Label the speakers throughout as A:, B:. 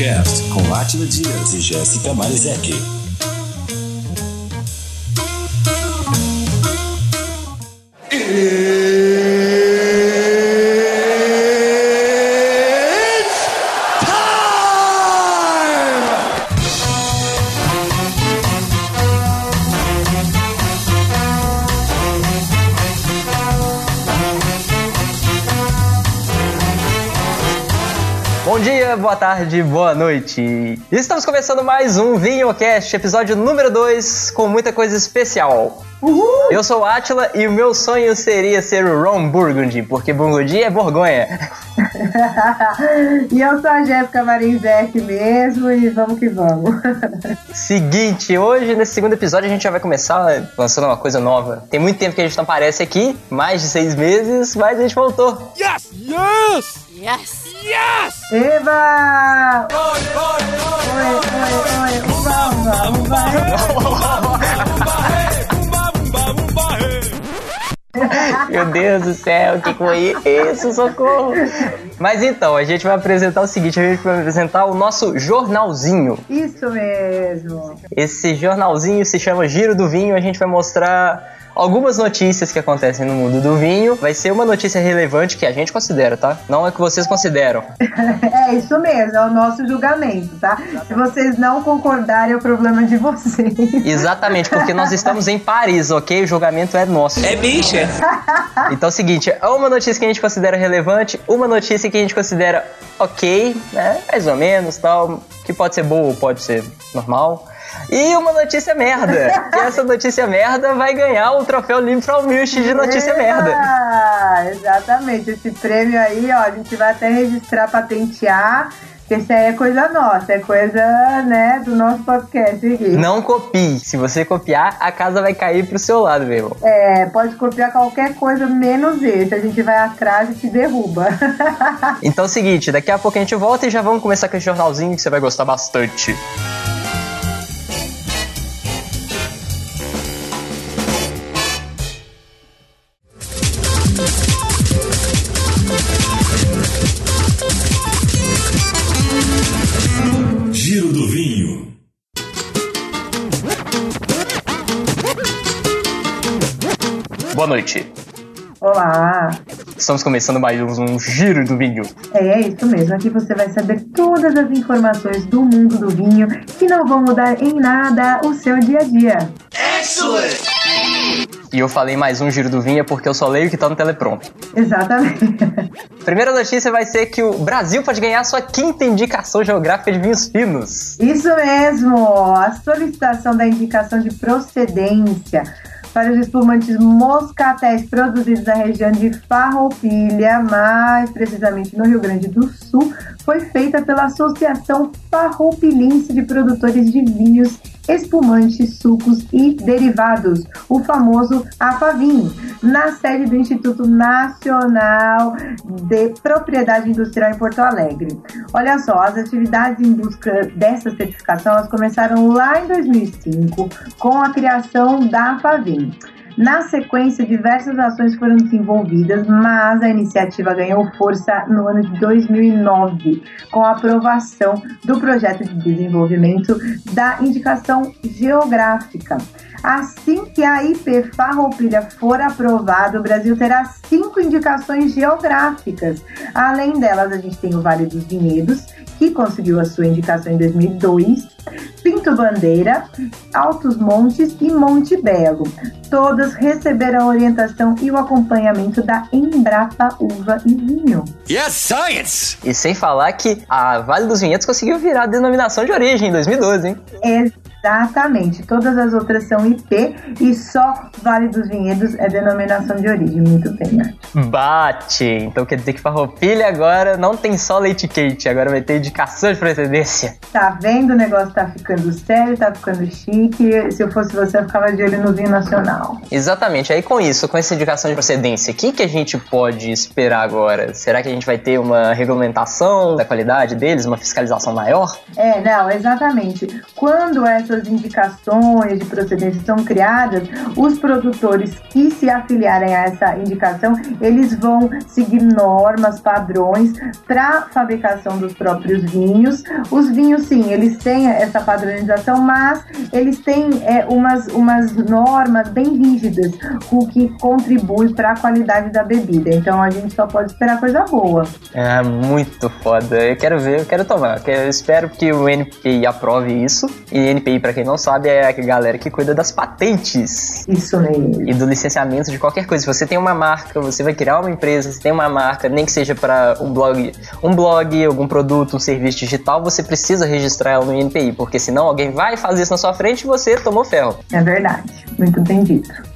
A: Vinhocast com Átila Dias e Jéssica Marizek.
B: Boa tarde, boa noite. Estamos começando mais um VinhoCast, episódio número 2, com muita coisa especial.
C: Uhul!
B: Eu sou o Atila e o meu sonho seria ser o Ron Burgundy, porque Burgundy é Borgonha.
C: e eu sou a Jéssica Marinzec mesmo e vamos que vamos.
B: Seguinte, hoje nesse segundo episódio a gente já vai começar lançando uma coisa nova. Tem muito tempo que a gente não aparece aqui, mais de seis meses, mas a gente voltou.
D: Yes! Yes!
E: Yes!
D: Yes!
C: Eba! Oi, oi, oi,
B: Meu Deus do céu, que foi isso? Socorro! Mas então, a gente vai apresentar o seguinte: a gente vai apresentar o nosso jornalzinho.
C: Isso mesmo.
B: Esse jornalzinho se chama Giro do Vinho. A gente vai mostrar algumas notícias que acontecem no mundo do vinho. Vai ser uma notícia relevante que a gente considera, tá? Não é que vocês consideram.
C: É isso mesmo, é o nosso julgamento, tá? Se vocês não concordarem, é o problema de vocês.
B: Exatamente, porque nós estamos em Paris, ok? O julgamento é nosso.
D: É bicha!
B: Então é o seguinte, é uma notícia que a gente considera relevante, uma notícia que a gente considera ok, né? Mais ou menos, tal, que pode ser boa ou pode ser normal. E uma notícia merda. que essa notícia merda vai ganhar o troféu Limfral Milch de notícia merda.
C: Ah, exatamente. Esse prêmio aí, ó, a gente vai até registrar, patentear. Esse aí é coisa nossa, é coisa, né, do nosso podcast aqui.
B: Não copie. Se você copiar, a casa vai cair pro seu lado, meu irmão.
C: É, pode copiar qualquer coisa menos esse. A gente vai atrás e te derruba.
B: Então é o seguinte, daqui a pouco a gente volta e já vamos começar com esse jornalzinho que você vai gostar bastante.
A: Giro
C: Olá!
B: Estamos começando mais um Giro do Vinho.
C: É, é isso mesmo. Aqui você vai saber todas as informações do mundo do vinho que não vão mudar em nada o seu dia a dia.
B: E eu falei mais um Giro do Vinho é porque eu só leio o que tá no telepronto.
C: Exatamente.
B: Primeira notícia vai ser que o Brasil pode ganhar sua quinta indicação geográfica de vinhos finos.
C: Isso mesmo! A solicitação da indicação de procedência para os espumantes moscatéis produzidos na região de Farroupilha, mais precisamente no Rio Grande do Sul, foi feita pela Associação Farroupilense de Produtores de Vinhos, Espumantes, Sucos e Derivados, o famoso AFAVIN, na sede do Instituto Nacional de Propriedade Industrial em Porto Alegre. Olha só, as atividades em busca dessa certificação elas começaram lá em 2005 com a criação da AFAVIN. Na sequência, diversas ações foram desenvolvidas, mas a iniciativa ganhou força no ano de 2009, com a aprovação do projeto de desenvolvimento da indicação geográfica. Assim que a IP Farroupilha for aprovada, o Brasil terá cinco indicações geográficas. Além delas, a gente tem o Vale dos Vinhedos, que conseguiu a sua indicação em 2002, Pinto Bandeira, Altos Montes e Monte Belo. Todas receberam a orientação e o acompanhamento da Embrapa Uva e Vinho.
D: Yes, science!
B: E sem falar que a Vale dos Vinhedos conseguiu virar a denominação de origem em 2012, hein?
C: Exatamente, todas as outras são IP e só Vale dos Vinhedos é denominação de origem. Muito bem?
B: Bate! Então quer dizer que Farroupilha agora não tem só leite quente, agora vai ter indicação de procedência.
C: Tá vendo? O negócio tá ficando sério, tá ficando chique. Se eu fosse você, eu ficava de olho no vinho nacional.
B: Exatamente. Aí com isso, com essa indicação de procedência, o que, que a gente pode esperar agora? Será que a gente vai ter uma regulamentação da qualidade deles, uma fiscalização maior?
C: É, não, exatamente. Quando essa essas indicações de procedência são criadas, os produtores que se afiliarem a essa indicação, eles vão seguir normas, padrões para fabricação dos próprios vinhos. Os vinhos, sim, eles têm essa padronização, mas eles têm é, umas, umas normas bem rígidas, o que contribui para a qualidade da bebida. Então a gente só pode esperar coisa boa.
B: É muito foda. Eu quero ver, eu quero tomar. Eu espero que o NPI aprove isso. E NPI, para quem não sabe, é a galera que cuida das patentes.
C: Isso mesmo.
B: E do licenciamento de qualquer coisa. Se você tem uma marca, você vai criar uma empresa, você tem uma marca, nem que seja para um blog, um blog, algum produto, um serviço digital, você precisa registrar ela no INPI, porque senão alguém vai fazer isso na sua frente e você tomou ferro.
C: É verdade. Muito bem dito.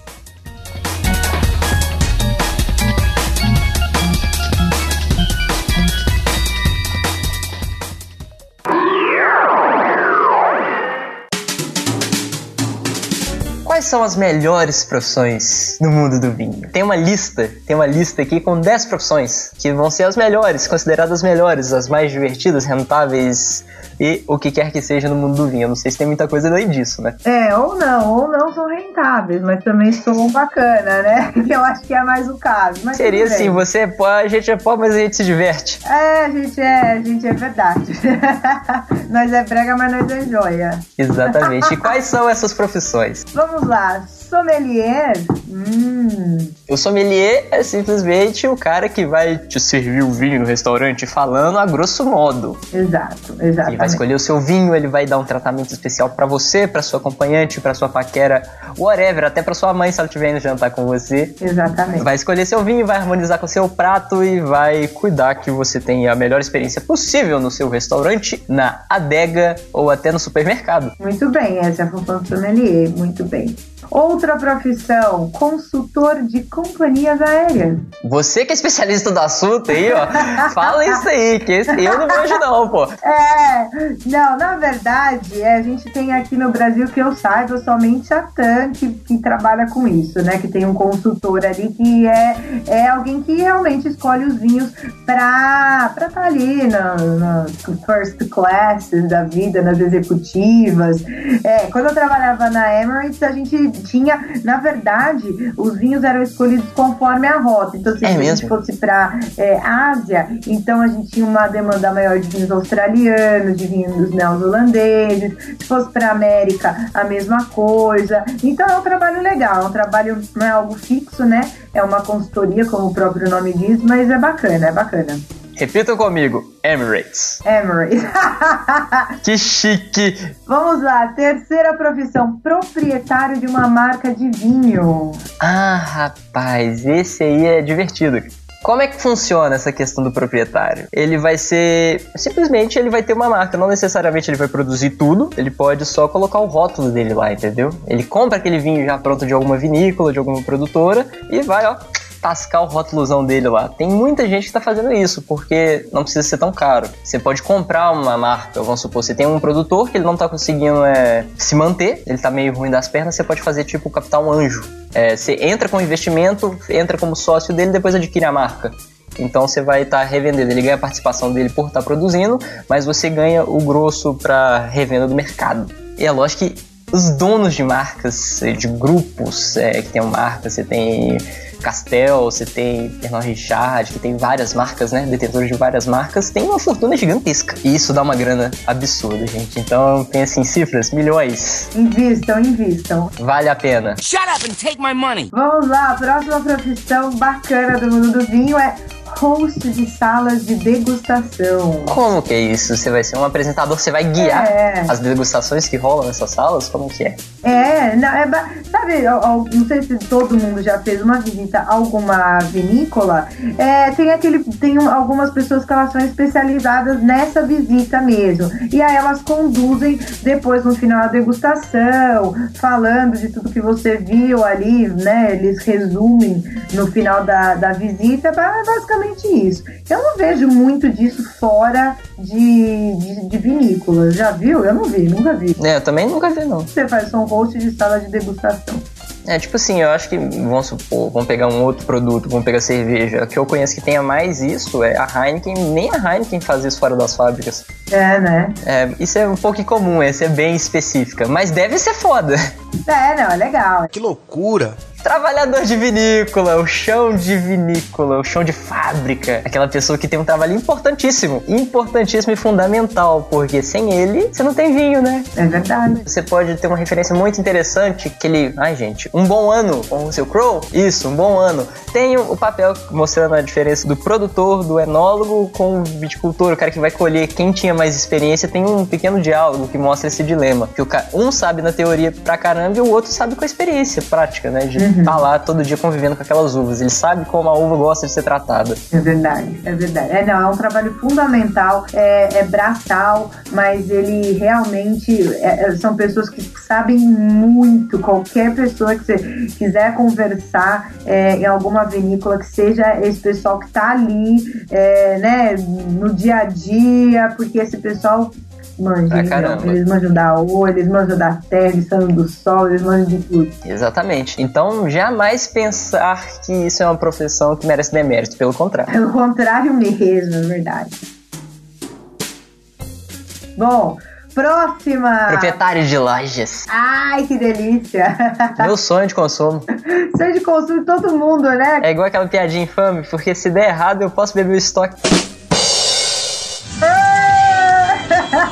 B: São as melhores profissões no mundo do vinho? Tem uma lista, tem uma lista aqui com 10 profissões que vão ser as melhores, consideradas melhores, as mais divertidas, rentáveis e o que quer que seja no mundo do vinho. Eu não sei se tem muita coisa além disso, né?
C: É, ou não, ou não são rentáveis, mas também são bacana, né? Que eu acho que é mais o caso. Mas
B: Seria assim, você é pó, a gente é pó, mas a gente se diverte.
C: É, a gente é, a gente é verdade. nós é brega, mas nós é joia.
B: Exatamente. E quais são essas profissões?
C: Vamos lá, sommelier. Hum,
B: O sommelier é simplesmente o cara que vai te servir o vinho no restaurante falando a grosso modo.
C: exato,
B: Ele vai escolher o seu vinho, ele vai dar um tratamento especial pra você, pra sua acompanhante, pra sua paquera, whatever, até pra sua mãe se ela estiver indo jantar com você.
C: Exatamente.
B: Vai escolher seu vinho, vai harmonizar com o seu prato e vai cuidar que você tenha a melhor experiência possível no seu restaurante, na adega ou até no supermercado.
C: Muito bem, essa é a função do sommelier, muito bem. Outra profissão, consultor de companhias aéreas.
B: Você que é especialista do assunto aí, ó, fala isso aí, que eu não vejo não, pô.
C: É, não, na verdade, é, a gente tem aqui no Brasil, que eu saiba, somente a TAM que, que trabalha com isso, né? Que tem um consultor ali que é, é alguém que realmente escolhe os vinhos pra estar tá ali na, nas first classes da vida, nas executivas. É, quando eu trabalhava na Emirates, a gente tinha, na verdade, os vinhos eram escolhidos conforme a rota. Então, se
B: É
C: a gente
B: mesmo?
C: fosse para Ásia, então a gente tinha uma demanda maior de vinhos australianos, de vinhos neozelandeses. Se fosse para América, a mesma coisa. Então é um trabalho legal, é um trabalho não é algo fixo, né? É uma consultoria, como o próprio nome diz, mas é bacana, é bacana.
B: Repitam comigo, Emirates.
C: Emirates.
B: Que chique.
C: Vamos lá, terceira profissão, proprietário de uma marca de vinho.
B: Ah, rapaz, esse aí é divertido. Como é que funciona essa questão do proprietário? Ele vai ser. Simplesmente ele vai ter uma marca, não necessariamente ele vai produzir tudo, ele pode só colocar o rótulo dele lá, entendeu? Ele compra aquele vinho já pronto de alguma vinícola, de alguma produtora e vai, ó, tascar o rótulozão dele lá. Tem muita gente que tá fazendo isso, porque não precisa ser tão caro. Você pode comprar uma marca, vamos supor, você tem um produtor que ele não tá conseguindo é, se manter, ele tá meio ruim das pernas, você pode fazer tipo o Capital Anjo. É, você entra com investimento, entra como sócio dele, depois adquire a marca. Então você vai estar revendendo. Ele ganha a participação dele por estar produzindo, mas você ganha o grosso para revenda do mercado. E é lógico que os donos de marcas, de grupos é, que tem marcas, você tem Castel, você tem Pernod Richard, que tem várias marcas, né? Detentores de várias marcas, tem uma fortuna gigantesca. E isso dá uma grana absurda, gente. Então tem assim cifras, milhões.
C: Invistam, invistam.
B: Vale a pena.
D: Shut up and take my money.
C: Vamos lá, a próxima profissão bacana do mundo do vinho é host de salas de degustação.
B: Como que é isso? Você vai ser um apresentador, você vai guiar
C: É.
B: as degustações que rolam nessas salas? Como que é?
C: É, não, é sabe, não sei se todo mundo já fez uma visita a alguma vinícola. É, tem aquele, tem um- algumas pessoas que elas são especializadas nessa visita mesmo. E aí elas conduzem depois no final a degustação, falando de tudo que você viu ali, né? Eles resumem no final da, da visita, ba- basicamente isso. Eu não vejo muito disso fora de, de, de vinícolas. Já viu? Eu não vi, nunca vi.
B: É, eu também nunca vi, não.
C: Você faz um host de sala de degustação.
B: É, tipo assim, eu acho que, vamos supor, vamos pegar um outro produto, vamos pegar cerveja. que eu conheço que tenha mais isso é a Heineken. Nem a Heineken faz isso fora das fábricas.
C: É, né?
B: É, isso é um pouco incomum, essa é bem específica. Mas deve ser foda.
C: É, não, é legal.
E: Que loucura!
B: Trabalhador de vinícola, o chão de vinícola, o chão de fábrica. Aquela pessoa que tem um trabalho importantíssimo. Importantíssimo e fundamental, porque sem ele, você não tem vinho, né?
C: É verdade.
B: Você pode ter uma referência muito interessante que ele. Ai, gente, um bom ano com o seu Crow? Isso, um bom ano. Tem o papel mostrando a diferença do produtor, do enólogo com o viticultor, o cara que vai colher. Quem tinha mais experiência tem um pequeno diálogo que mostra esse dilema. Que o um sabe na teoria pra caramba e o outro sabe com a experiência prática, né? De estar lá todo dia convivendo com aquelas uvas. Ele sabe como a uva gosta de ser tratada.
C: É verdade, é verdade. É, não, é um trabalho fundamental, é, é braçal, mas ele realmente é- é- são pessoas que sabem muito. Qualquer pessoa que você quiser conversar é, em alguma vinícola, que seja esse pessoal que está ali, é, né, no dia a dia, porque esse pessoal manja,
B: Pra
C: eles,
B: caramba.
C: eles manjam da ouro, eles manjam da terra, eles manjam do sol, eles manjam de tudo.
B: Exatamente. Então, jamais pensar que isso é uma profissão que merece demérito. Pelo contrário.
C: Pelo contrário mesmo, é verdade. Bom, próxima.
B: Proprietário de lojas.
C: Ai, que delícia!
B: Meu sonho de consumo.
C: Sonho de consumo de todo mundo, né?
B: É igual aquela piadinha infame, porque se der errado eu posso beber o estoque.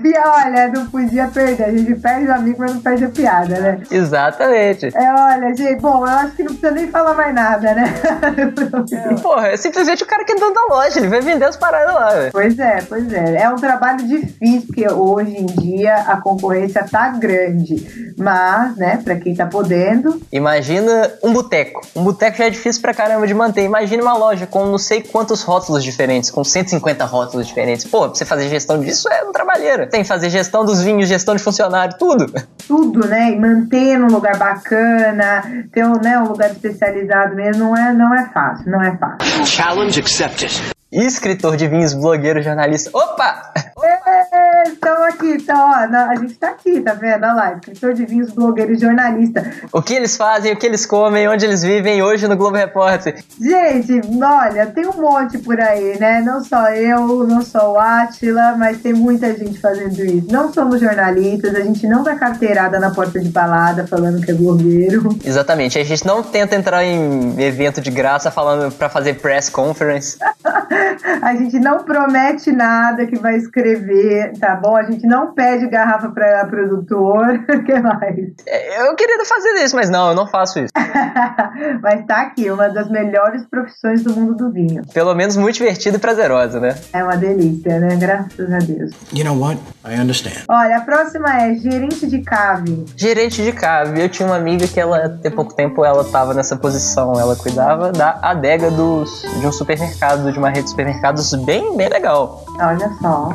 C: Bia, olha, não podia perder. A gente perde o amigo, mas não perde a piada, né?
B: Exatamente.
C: É, olha, gente, bom, eu acho que não precisa nem falar mais nada, né?
B: Porra, é simplesmente o cara que é dono da loja, ele vai vender as paradas lá, velho.
C: Pois é, pois é. É um trabalho difícil, porque hoje em dia a concorrência tá grande. Mas, né, pra quem tá podendo,
B: Imagina um boteco. Um boteco já é difícil pra caramba de manter. Imagina uma loja com não sei quantos rótulos diferentes, com 150 rótulos diferentes. Pô, pra você fazer gestão disso é um trabalheiro. Tem que fazer gestão dos vinhos, gestão de funcionário, tudo.
C: tudo, né? E manter num lugar bacana, ter um, né, um lugar especializado mesmo, não é, não é fácil, não é fácil.
D: Challenge accepted.
B: Escritor de vinhos, blogueiro, jornalista. Opa!
C: Estão aqui, então, ó, a gente tá aqui, tá vendo? Olha lá, escritor de vinhos, blogueiro e jornalista.
B: O que eles fazem, o que eles comem, onde eles vivem hoje no Globo Repórter.
C: Gente, olha, tem um monte por aí, né? Não só eu, não só o Átila, mas tem muita gente fazendo isso. Não somos jornalistas, a gente não dá carteirada na porta de balada falando que é blogueiro.
B: Exatamente. A gente não tenta entrar em evento de graça falando pra fazer press conference.
C: A gente não promete nada que vai escrever, tá bom? A gente não pede garrafa para produtor. O que mais?
B: É, Eu queria fazer isso, mas não, eu não faço isso.
C: Mas tá aqui, uma das melhores profissões do mundo do vinho.
B: Pelo menos muito divertido e prazerosa, né?
C: É uma delícia, né? Graças a Deus.
E: You know what? I understand.
C: Olha, a próxima é gerente de cave.
B: Gerente de cave. Eu tinha uma amiga que ela, tem pouco tempo, ela tava nessa posição. Ela cuidava da adega dos, de um supermercado, de uma rede de supermercados bem, bem legal.
C: Olha só.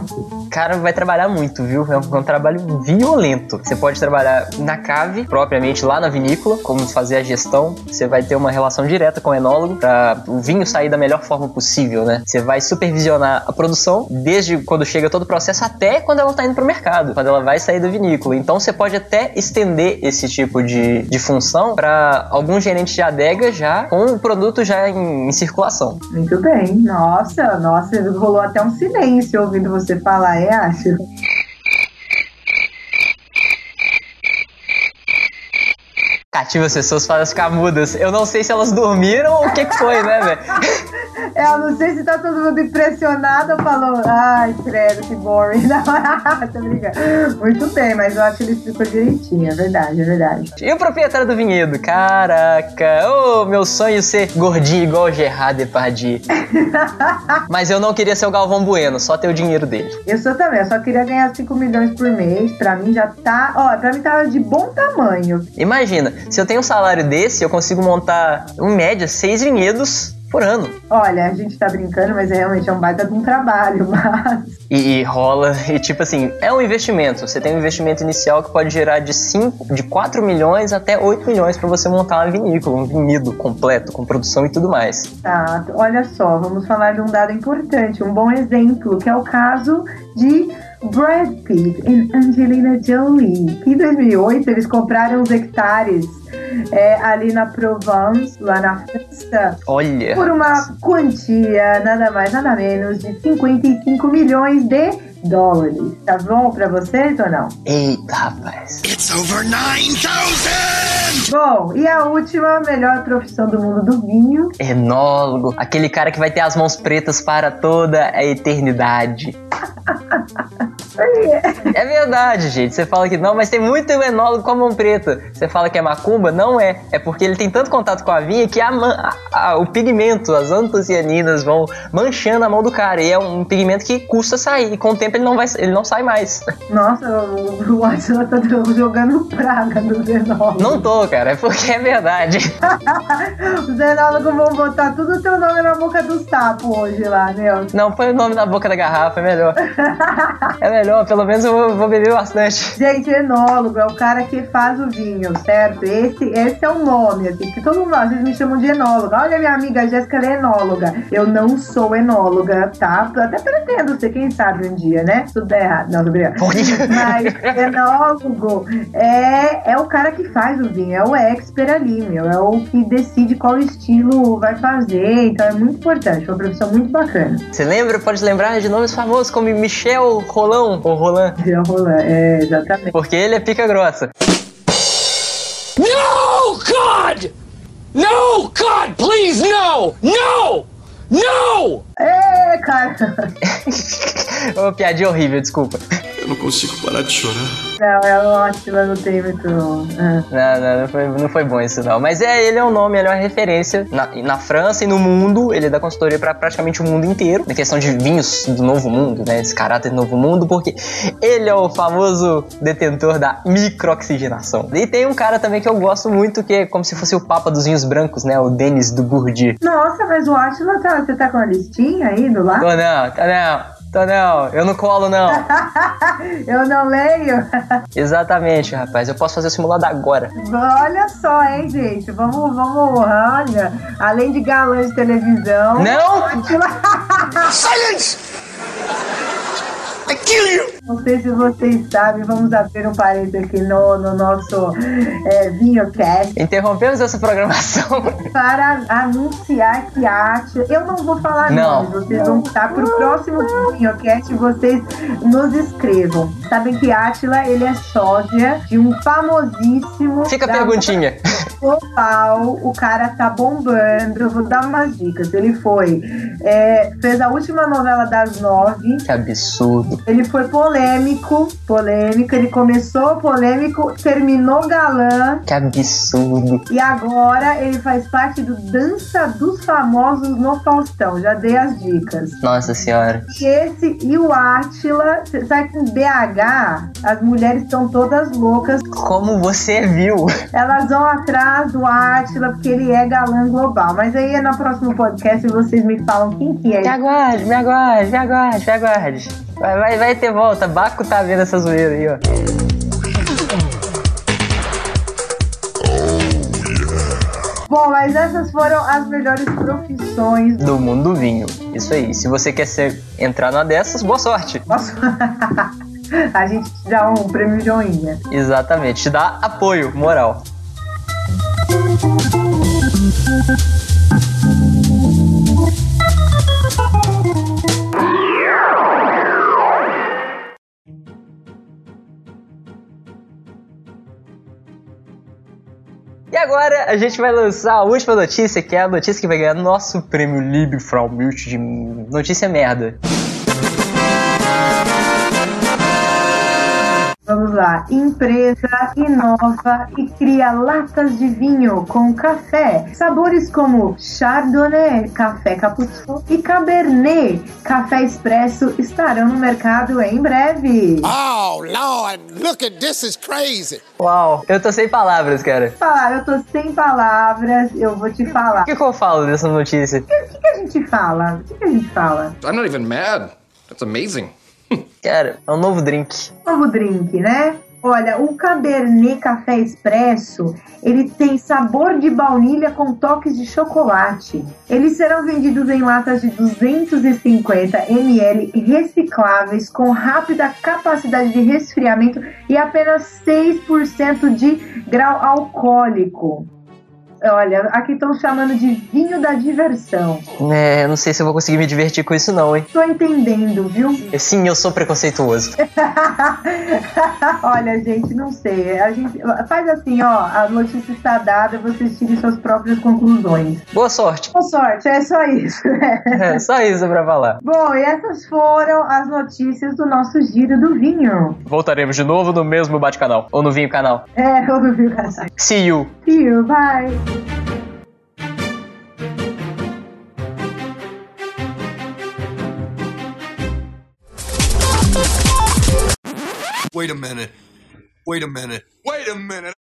B: Cara, vai trabalhar muito, viu? É um, é um trabalho violento. Você pode trabalhar na cave, propriamente lá na vinícola, como fazer a gestão. Você vai ter uma relação direta com o enólogo para o vinho sair da melhor forma possível, né? Você vai supervisionar a produção desde quando chega todo o processo até quando ela tá indo pro mercado, quando ela vai sair da vinícola. Então você pode até estender esse tipo de, de função para alguns gerentes de adega já com o produto já em, em circulação.
C: Muito bem. Nossa, nossa, rolou até um silêncio ouvindo você falar, é, acho.
B: Cativa as pessoas para ficar mudas. Eu não sei se elas dormiram ou o que, que foi, né, velho?
C: É, Eu não sei se tá todo mundo impressionado ou falou, ai, credo, que boring. Não, tô brincando. Muito bem, mas eu acho que ele explicou direitinho, é verdade, é verdade.
B: E o proprietário do vinhedo? Caraca, ô, meu sonho é ser gordinho igual o Gerard Depardieu. Mas eu não queria ser o Galvão Bueno, só ter o dinheiro dele.
C: Eu sou também, eu só queria ganhar 5 milhões por mês. Pra mim já tá. Ó, pra mim tava de bom tamanho.
B: Imagina, se eu tenho um salário desse, eu consigo montar, em média, seis vinhedos por ano.
C: Olha, a gente tá brincando, mas é realmente é um baita de um trabalho, mas.
B: E, e rola, e tipo assim, é um investimento. Você tem um investimento inicial que pode gerar de 5, de 4 milhões até 8 milhões para você montar uma vinícola, um vinhedo completo, com produção e tudo mais.
C: Tá, olha só, vamos falar de um dado importante, um bom exemplo, que é o caso de Brad Pitt e Angelina Jolie. Em 2008, eles compraram os hectares é, ali na Provence, lá na França,
B: Olha.
C: por uma quantia nada mais, nada menos de 55 milhões de dólares. Tá bom pra vocês ou não?
B: Eita, rapaz.
E: It's over 9,000!
C: Bom, e a última melhor profissão do mundo do vinho.
B: Enólogo. Aquele cara que vai ter as mãos pretas para toda a eternidade. É verdade, gente. Você fala que não, mas tem muito enólogo com a mão preta. Você fala que é macumba? Não é. É porque ele tem tanto contato com a vinha que a a- a- o pigmento, as antocianinas vão manchando a mão do cara. E é um pigmento que custa sair. E com o tempo ele não, vai, ele não sai mais.
C: Nossa, o, Atila tá jogando praga nos enólogos.
B: Não tô, cara. É porque é verdade.
C: Os enólogos vão botar tudo o teu nome na boca do sapo hoje lá, Nelson.
B: Não, põe o nome na boca da garrafa, é melhor. É melhor, pelo menos eu vou, vou beber bastante.
C: Gente, enólogo é o cara que faz o vinho, certo? Esse, esse é o nome, assim, que todo mundo, às vezes me chamam de enóloga. Olha, minha amiga Jéssica, ela é enóloga. Eu não sou enóloga, tá? Até pretendo ser, quem sabe, um dia, né? Tudo der errado. Não, tô brincando.
B: Por quê?
C: Mas enólogo é, é o cara que faz o vinho, é o expert ali, meu. É o que decide qual estilo vai fazer. Então é muito importante, uma profissão muito bacana.
B: Você lembra? Pode lembrar de nomes famosos como Michel Rolão ou Roland.
C: Roland, é, exatamente.
B: Porque ele é pica grossa.
D: No, God! No, God, please, no! No! No!
C: É, cara.
B: Ô, piadinha horrível, desculpa.
A: Eu não consigo parar de chorar.
C: Não, é o Atila não tem muito. ah.
B: Não, não, não foi, não foi bom isso não. Mas é, ele é um nome, ele é uma referência na, na França e no mundo. Ele dá consultoria pra praticamente o mundo inteiro. Na questão de vinhos do novo mundo, né? Desse caráter do novo mundo, porque ele é o famoso detentor da microoxigenação. E tem um cara também que eu gosto muito, que é como se fosse o papa dos vinhos brancos, né? O Denis do Bourdieu.
C: Nossa, mas o Atila tá. Você tá com a listinha aí do lado?
B: Não, tô não, tô não. Eu não colo não.
C: Eu não leio.
B: Exatamente, rapaz. Eu posso fazer o simulado agora.
C: Olha só, hein, gente. Vamos, vamos, olha. Além de galã de televisão.
B: Não!
E: Silence! I kill you!
C: Não sei se vocês sabem, vamos abrir um parênteses aqui no, no nosso é, VinhoCast
B: Interrompemos essa programação.
C: para anunciar que a Atila. Eu não vou falar
B: Não.
C: nomes, vocês vão estar pro próximo VinhoCast vocês nos escrevam. Sabem que Atila, ele é sósia de um famosíssimo.
B: Fica a perguntinha.
C: global, o cara tá bombando. Eu vou dar umas dicas. Ele foi, é, fez a última novela das nove.
B: Que absurdo.
C: Ele foi polêmico, polêmico. Ele começou polêmico, terminou galã.
B: Que absurdo.
C: E agora ele faz parte do Dança dos Famosos no Faustão. Já dei as dicas.
B: Nossa senhora.
C: E esse e o Átila, sabe que em BH as mulheres estão todas loucas
B: Como você viu?
C: Elas vão atrás do Átila porque ele é galã global. Mas aí é no próximo podcast vocês me falam quem que
B: Me
C: é.
B: aguarde, me aguarde, me aguarde, me aguarde. Vai, vai, vai ter volta. Baco tá vendo essa zoeira aí, ó.
C: Bom, mas essas foram as melhores profissões.
B: Do mundo do vinho. Isso aí. Se você quer ser, entrar numa dessas, boa sorte.
C: Nossa. A gente te dá um prêmio joinha.
B: Exatamente. Te dá apoio, moral. E agora a gente vai lançar a última notícia, que é a notícia que vai ganhar nosso prêmio Libre Frau Milch de notícia merda.
C: Lá. Empresa inova e cria latas de vinho com café. Sabores como Chardonnay, café cappuccino e Cabernet, café expresso estarão no mercado em breve.
E: Oh, Lord, look at this is crazy.
B: Uau, eu tô sem palavras, cara.
C: Falar, eu tô sem palavras, eu vou te falar.
B: O que, que eu falo dessa notícia?
C: O que, que a gente fala? O que, que a gente fala?
F: I'm not even mad. That's amazing.
B: Cara, é um novo drink.
C: Novo drink, né? Olha, o Cabernet Café Expresso, ele tem sabor de baunilha com toques de chocolate. Eles serão vendidos em latas de 250 ml recicláveis com rápida capacidade de resfriamento e apenas 6% de grau alcoólico. Olha, aqui estão chamando de vinho da diversão.
B: É, não sei se eu vou conseguir me divertir com isso não, hein?
C: Tô entendendo, viu?
B: Sim, eu sou preconceituoso.
C: Olha, gente, não sei. A gente faz assim, ó, a notícia está dada, vocês tirem suas próprias conclusões.
B: Boa sorte.
C: Boa sorte, é só isso. né?
B: É, só isso pra falar.
C: Bom, e essas foram as notícias do nosso giro do vinho.
B: Voltaremos de novo no mesmo bate-canal. Ou no Vinho Canal.
C: É, ouviu, cara?
B: See you.
C: See you, bye.
E: Wait a minute. Wait a minute. Wait a minute.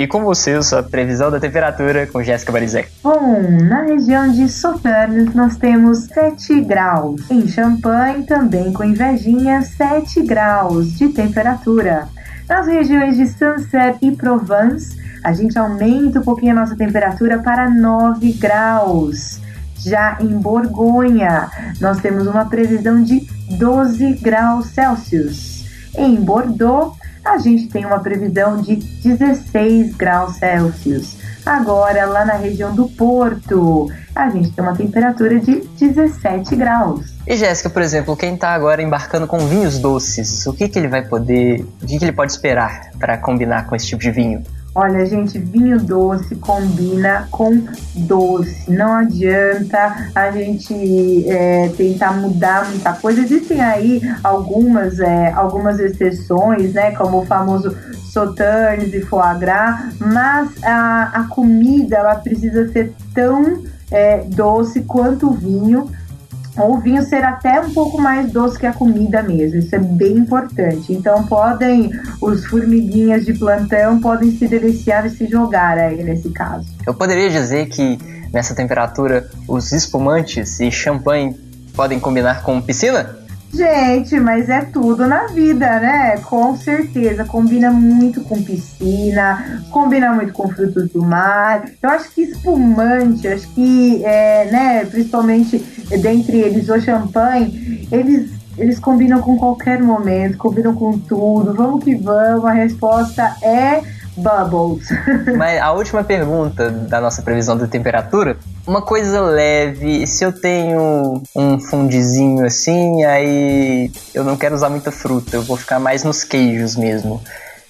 B: E com vocês, a previsão da temperatura com Jéssica Barizek.
C: Bom, na região de Sauternes nós temos 7 graus. Em Champagne, também com invejinha, 7 graus de temperatura. Nas regiões de Sancerre e Provence, a gente aumenta um pouquinho a nossa temperatura para 9 graus. Já em Borgonha, nós temos uma previsão de 12 graus Celsius. Em Bordeaux, a gente tem uma previsão de 16 graus Celsius. Agora, lá na região do Porto, a gente tem uma temperatura de 17 graus.
B: E Jéssica, por exemplo, quem tá agora embarcando com vinhos doces, o que que ele vai poder, o que que ele pode esperar para combinar com esse tipo de vinho?
C: Olha, gente, vinho doce combina com doce. Não adianta a gente é, tentar mudar muita coisa. Existem aí algumas, é, algumas exceções, né? Como o famoso sauternes e foie gras, mas a, a comida ela precisa ser tão é, doce quanto o vinho ou o vinho ser até um pouco mais doce que a comida mesmo. Isso é bem importante. Então podem, os formiguinhas de plantão podem se deliciar e se jogar aí nesse caso.
B: Eu poderia dizer que nessa temperatura os espumantes e champanhe podem combinar com piscina?
C: Gente, mas é tudo na vida, né? Com certeza. Combina muito com piscina, combina muito com frutos do mar. Eu acho que espumante, acho que, é, né, principalmente dentre eles o champanhe, eles, eles combinam com qualquer momento, combinam com tudo. Vamos que vamos, a resposta é bubbles.
B: Mas a última pergunta da nossa previsão de temperatura, uma coisa leve, se eu tenho um fundizinho assim, aí eu não quero usar muita fruta, eu vou ficar mais nos queijos mesmo.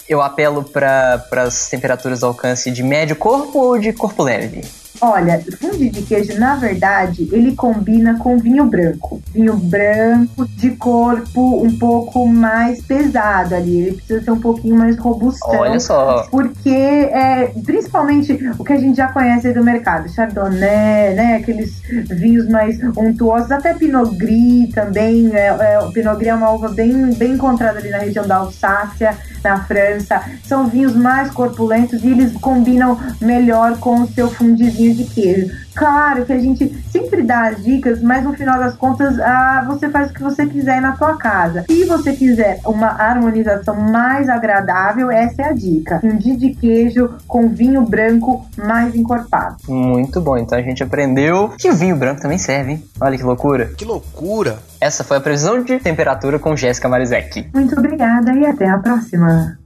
B: Eu apelo para as temperaturas do alcance de médio corpo ou de corpo leve?
C: Olha, fundi de queijo, na verdade, ele combina com vinho branco. Vinho branco de corpo um pouco mais pesado ali. Ele precisa ser um pouquinho mais robustão.
B: Olha só.
C: Porque, é, principalmente, o que a gente já conhece aí do mercado. Chardonnay, né? Aqueles vinhos mais untuosos. Até Pinot Gris também. É, é, o Pinot Gris é uma uva bem, bem encontrada ali na região da Alsácia, na França. São vinhos mais corpulentos e eles combinam melhor com o seu fundizinho de queijo. Claro que a gente sempre dá as dicas, mas no final das contas ah, você faz o que você quiser na sua casa. Se você quiser uma harmonização mais agradável, essa é a dica. Um dia de queijo com vinho branco mais encorpado.
B: Muito bom, então a gente aprendeu que o vinho branco também serve, hein? Olha que loucura.
E: Que loucura!
B: Essa foi a previsão de temperatura com Jéssica Marizek.
C: Muito obrigada e até a próxima.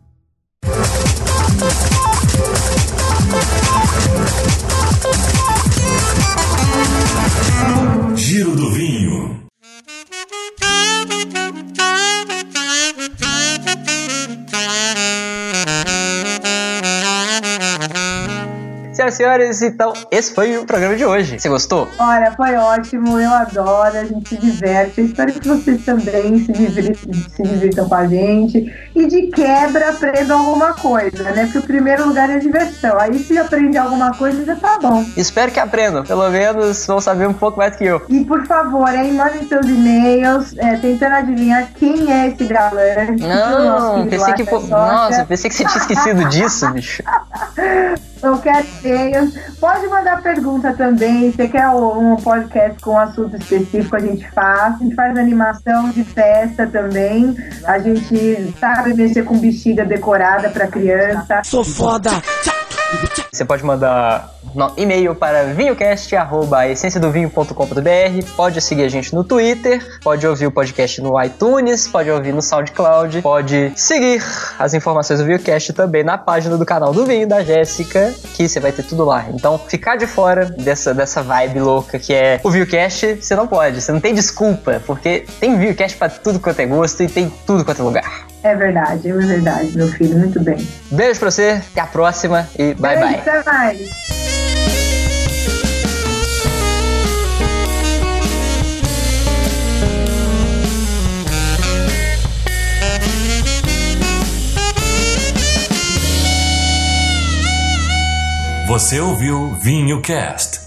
B: Senhoras e senhores, então esse foi o programa de hoje. Você gostou?
C: Olha, foi ótimo, eu adoro, a gente se diverte. Eu espero que vocês também se divirtam, se divirtam com a gente. E de quebra aprendam alguma coisa, né? Porque o primeiro lugar é diversão. Aí se aprender alguma coisa, já tá bom.
B: Espero que aprendam. Pelo menos vão saber um pouco mais que eu.
C: E por favor, hein, mandem seus e-mails, é, tentando adivinhar quem é esse galã.
B: Não, pensei que. Nossa, pensei que você tinha esquecido disso, bicho.
C: Quero e-mails. Pode mandar pergunta também. Se quer um podcast com um assunto específico, a gente faz. A gente faz animação de festa também. A gente sabe mexer com bexiga decorada pra criança.
D: Sou foda!
B: Você pode mandar e-mail para vinhocast.essenciadovinho.com.br. Pode seguir a gente no Twitter, pode ouvir o podcast no iTunes, pode ouvir no SoundCloud, pode seguir as informações do Vinhocast também na página do canal do Vinho da Jéssica, que você vai ter tudo lá. Então, ficar de fora dessa, dessa vibe louca que é o Viewcast, você não pode, você não tem desculpa, porque tem Viewcast para tudo quanto é gosto e tem tudo quanto é lugar.
C: É verdade, é verdade, meu filho. Muito bem.
B: Beijo pra você, até a próxima e bye
C: Beijo,
B: bye.
C: Até mais.
F: Você ouviu Vinho Cast.